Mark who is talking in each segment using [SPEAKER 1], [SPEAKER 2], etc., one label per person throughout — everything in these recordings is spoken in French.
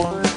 [SPEAKER 1] one.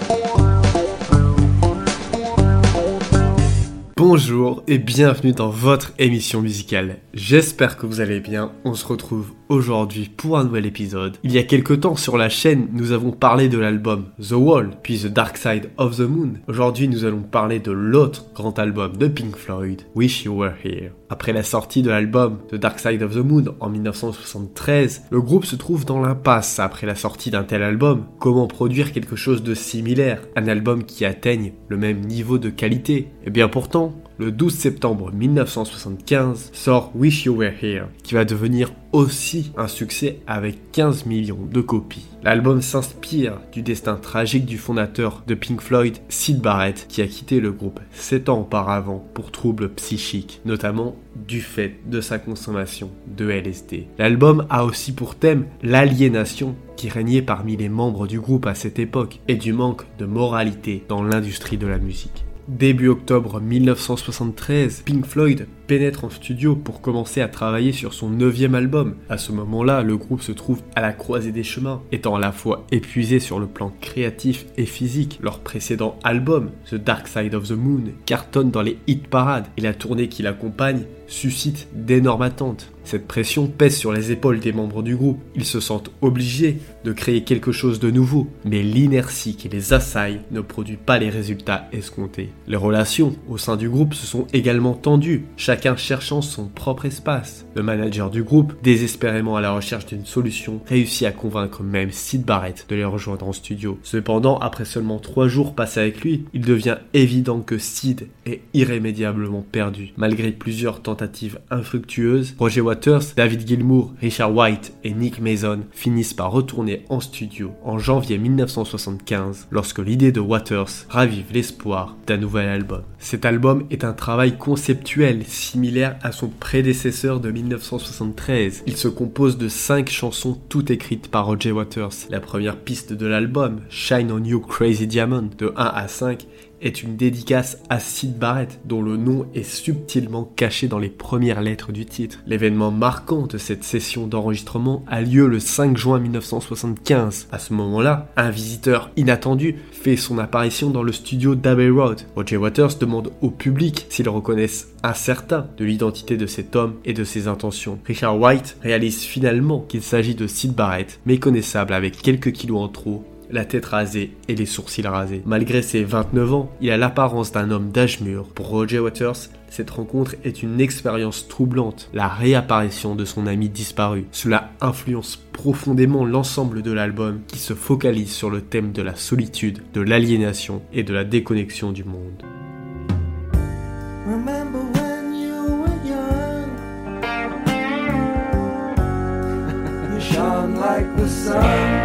[SPEAKER 1] Bonjour et bienvenue dans votre émission musicale. J'espère que vous allez bien. On se retrouve aujourd'hui pour un nouvel épisode. Il y a quelques temps sur la chaîne, nous avons parlé de l'album The Wall, puis The Dark Side of the Moon. Aujourd'hui, nous allons parler de l'autre grand album de Pink Floyd, Wish You Were Here. Après la sortie de l'album The Dark Side of the Moon en 1973, le groupe se trouve dans l'impasse après la sortie d'un tel album. Comment produire quelque chose de similaire? Un album qui atteigne le même niveau de qualité? Et eh bien pourtant, le 12 septembre 1975 sort Wish You Were Here, qui va devenir aussi un succès avec 15 millions de copies. L'album s'inspire du destin tragique du fondateur de Pink Floyd, Sid Barrett, qui a quitté le groupe 7 ans auparavant pour troubles psychiques, notamment du fait de sa consommation de LSD. L'album a aussi pour thème l'aliénation qui régnait parmi les membres du groupe à cette époque et du manque de moralité dans l'industrie de la musique. Début octobre 1973, Pink Floyd pénètre en studio pour commencer à travailler sur son neuvième album. À ce moment-là, le groupe se trouve à la croisée des chemins, étant à la fois épuisé sur le plan créatif et physique. Leur précédent album, The Dark Side of the Moon, cartonne dans les hit parades et la tournée qui l'accompagne suscite d'énormes attentes. Cette pression pèse sur les épaules des membres du groupe. Ils se sentent obligés de créer quelque chose de nouveau, mais l'inertie qui les assaille ne produit pas les résultats escomptés. Les relations au sein du groupe se sont également tendues, chacun cherchant son propre espace. Le manager du groupe, désespérément à la recherche d'une solution, réussit à convaincre même Sid Barrett de les rejoindre en studio. Cependant, après seulement trois jours passés avec lui, il devient évident que Sid est irrémédiablement perdu. Malgré plusieurs tentatives infructueuses, Roger Waters, David Gilmour, Richard White et Nick Mason finissent par retourner en studio en janvier 1975 lorsque l'idée de Waters ravive l'espoir d'un nouvel album. Cet album est un travail conceptuel similaire à son prédécesseur de 1973. Il se compose de 5 chansons toutes écrites par Roger Waters. La première piste de l'album, Shine on You Crazy Diamond, de 1 à 5, est une dédicace à Sid Barrett, dont le nom est subtilement caché dans les premières lettres du titre. L'événement marquant de cette session d'enregistrement a lieu le 5 juin 1975. À ce moment-là, un visiteur inattendu fait son apparition dans le studio d'Abbey Road. Roger Waters demande au public s'ils reconnaissent un certain de l'identité de cet homme et de ses intentions. Richard White réalise finalement qu'il s'agit de Sid Barrett, méconnaissable avec quelques kilos en trop la tête rasée et les sourcils rasés. Malgré ses 29 ans, il a l'apparence d'un homme d'âge mûr. Pour Roger Waters, cette rencontre est une expérience troublante, la réapparition de son ami disparu. Cela influence profondément l'ensemble de l'album qui se focalise sur le thème de la solitude, de l'aliénation et de la déconnexion du monde.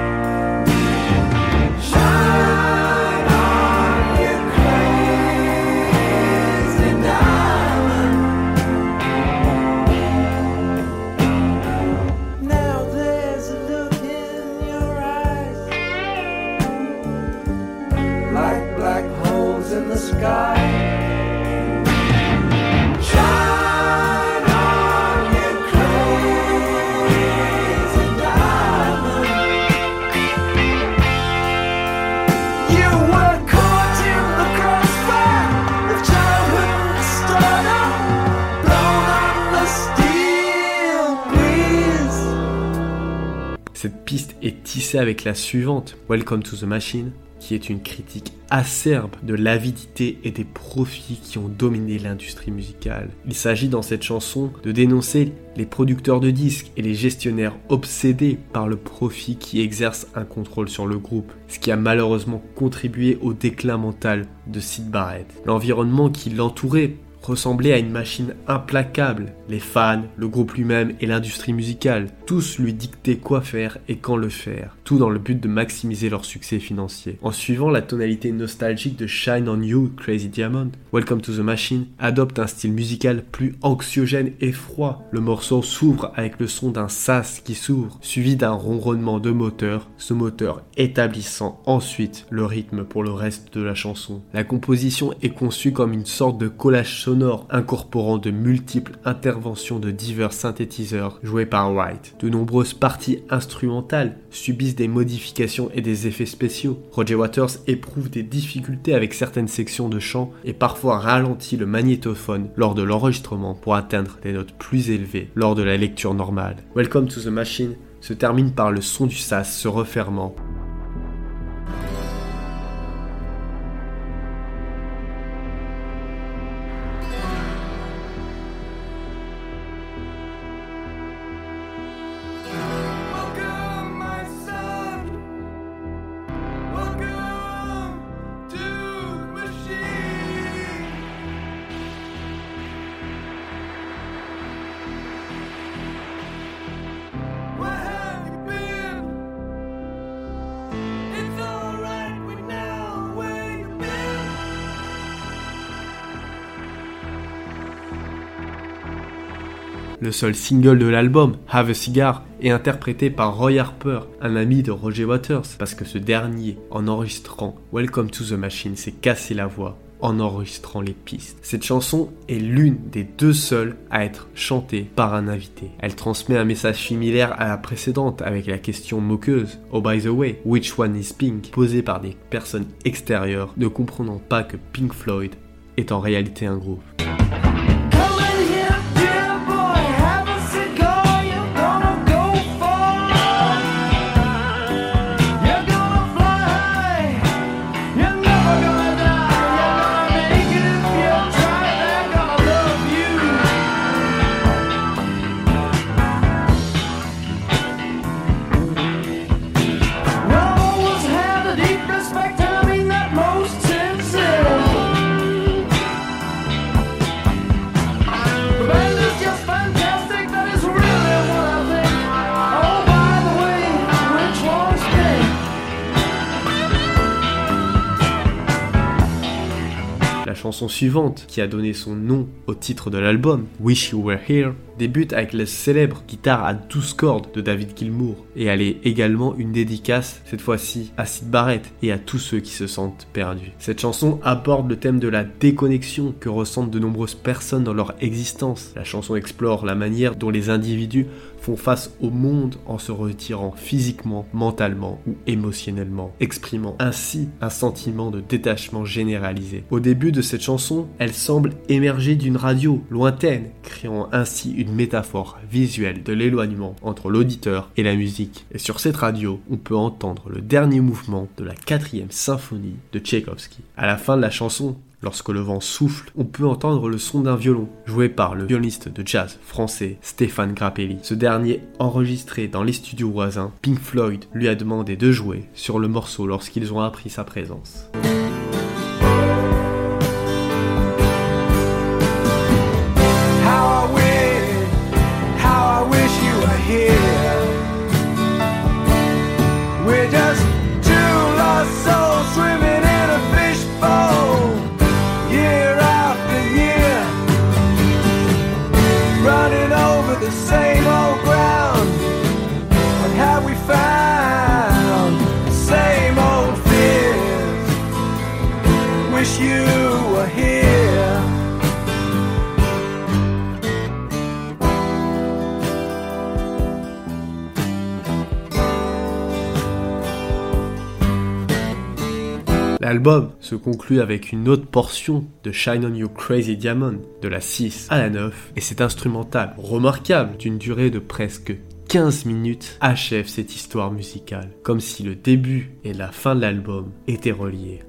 [SPEAKER 1] Cette piste est tissée avec la suivante, Welcome to the Machine, qui est une critique acerbe de l'avidité et des profits qui ont dominé l'industrie musicale. Il s'agit dans cette chanson de dénoncer les producteurs de disques et les gestionnaires obsédés par le profit qui exerce un contrôle sur le groupe, ce qui a malheureusement contribué au déclin mental de Sid Barrett. L'environnement qui l'entourait ressemblait à une machine implacable. Les fans, le groupe lui-même et l'industrie musicale, tous lui dictaient quoi faire et quand le faire, tout dans le but de maximiser leur succès financier. En suivant la tonalité nostalgique de Shine on You, Crazy Diamond, Welcome to the Machine adopte un style musical plus anxiogène et froid. Le morceau s'ouvre avec le son d'un sas qui s'ouvre, suivi d'un ronronnement de moteur, ce moteur établissant ensuite le rythme pour le reste de la chanson. La composition est conçue comme une sorte de collage sonore incorporant de multiples interventions de divers synthétiseurs joués par White. De nombreuses parties instrumentales subissent des modifications et des effets spéciaux. Roger Waters éprouve des difficultés avec certaines sections de chant et parfois ralentit le magnétophone lors de l'enregistrement pour atteindre des notes plus élevées lors de la lecture normale. Welcome to the Machine se termine par le son du sas se refermant Le seul single de l'album, Have a Cigar, est interprété par Roy Harper, un ami de Roger Waters, parce que ce dernier, en enregistrant Welcome to the Machine, s'est cassé la voix en enregistrant les pistes. Cette chanson est l'une des deux seules à être chantée par un invité. Elle transmet un message similaire à la précédente avec la question moqueuse Oh by the way, which one is Pink posée par des personnes extérieures ne comprenant pas que Pink Floyd est en réalité un groupe. Chanson suivante, qui a donné son nom au titre de l'album, Wish You Were Here, débute avec la célèbre guitare à 12 cordes de David Gilmour, et elle est également une dédicace, cette fois-ci, à Sid Barrett et à tous ceux qui se sentent perdus. Cette chanson aborde le thème de la déconnexion que ressentent de nombreuses personnes dans leur existence. La chanson explore la manière dont les individus font face au monde en se retirant physiquement, mentalement ou émotionnellement, exprimant ainsi un sentiment de détachement généralisé. Au début de cette chanson, elle semble émerger d'une radio lointaine, créant ainsi une métaphore visuelle de l'éloignement entre l'auditeur et la musique. Et sur cette radio, on peut entendre le dernier mouvement de la quatrième symphonie de Tchaïkovski. À la fin de la chanson, Lorsque le vent souffle, on peut entendre le son d'un violon, joué par le violoniste de jazz français Stéphane Grappelli. Ce dernier, enregistré dans les studios voisins, Pink Floyd lui a demandé de jouer sur le morceau lorsqu'ils ont appris sa présence. L'album se conclut avec une autre portion de Shine on You Crazy Diamond de la 6 à la 9 et cet instrumental remarquable d'une durée de presque 15 minutes achève cette histoire musicale, comme si le début et la fin de l'album étaient reliés.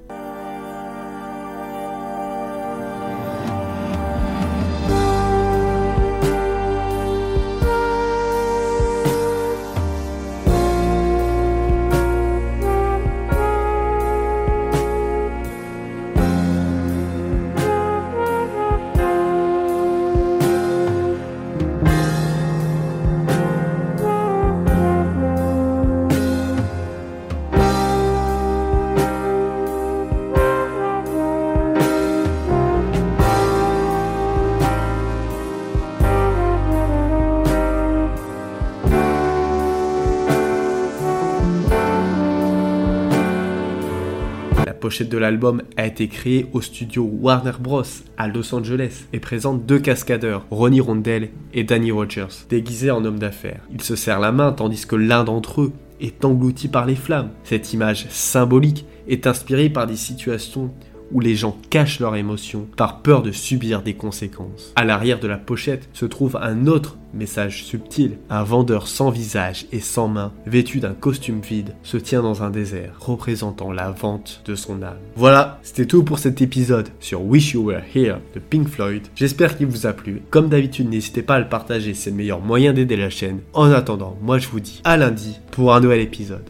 [SPEAKER 1] Pochette de l'album a été créée au studio Warner Bros. à Los Angeles et présente deux cascadeurs, Ronnie Rondell et Danny Rogers, déguisés en hommes d'affaires. Ils se serrent la main tandis que l'un d'entre eux est englouti par les flammes. Cette image symbolique est inspirée par des situations où les gens cachent leurs émotions par peur de subir des conséquences. À l'arrière de la pochette se trouve un autre message subtil. Un vendeur sans visage et sans main, vêtu d'un costume vide, se tient dans un désert, représentant la vente de son âme. Voilà, c'était tout pour cet épisode sur Wish You Were Here de Pink Floyd. J'espère qu'il vous a plu. Comme d'habitude, n'hésitez pas à le partager, c'est le meilleur moyen d'aider la chaîne. En attendant, moi je vous dis à lundi pour un nouvel épisode.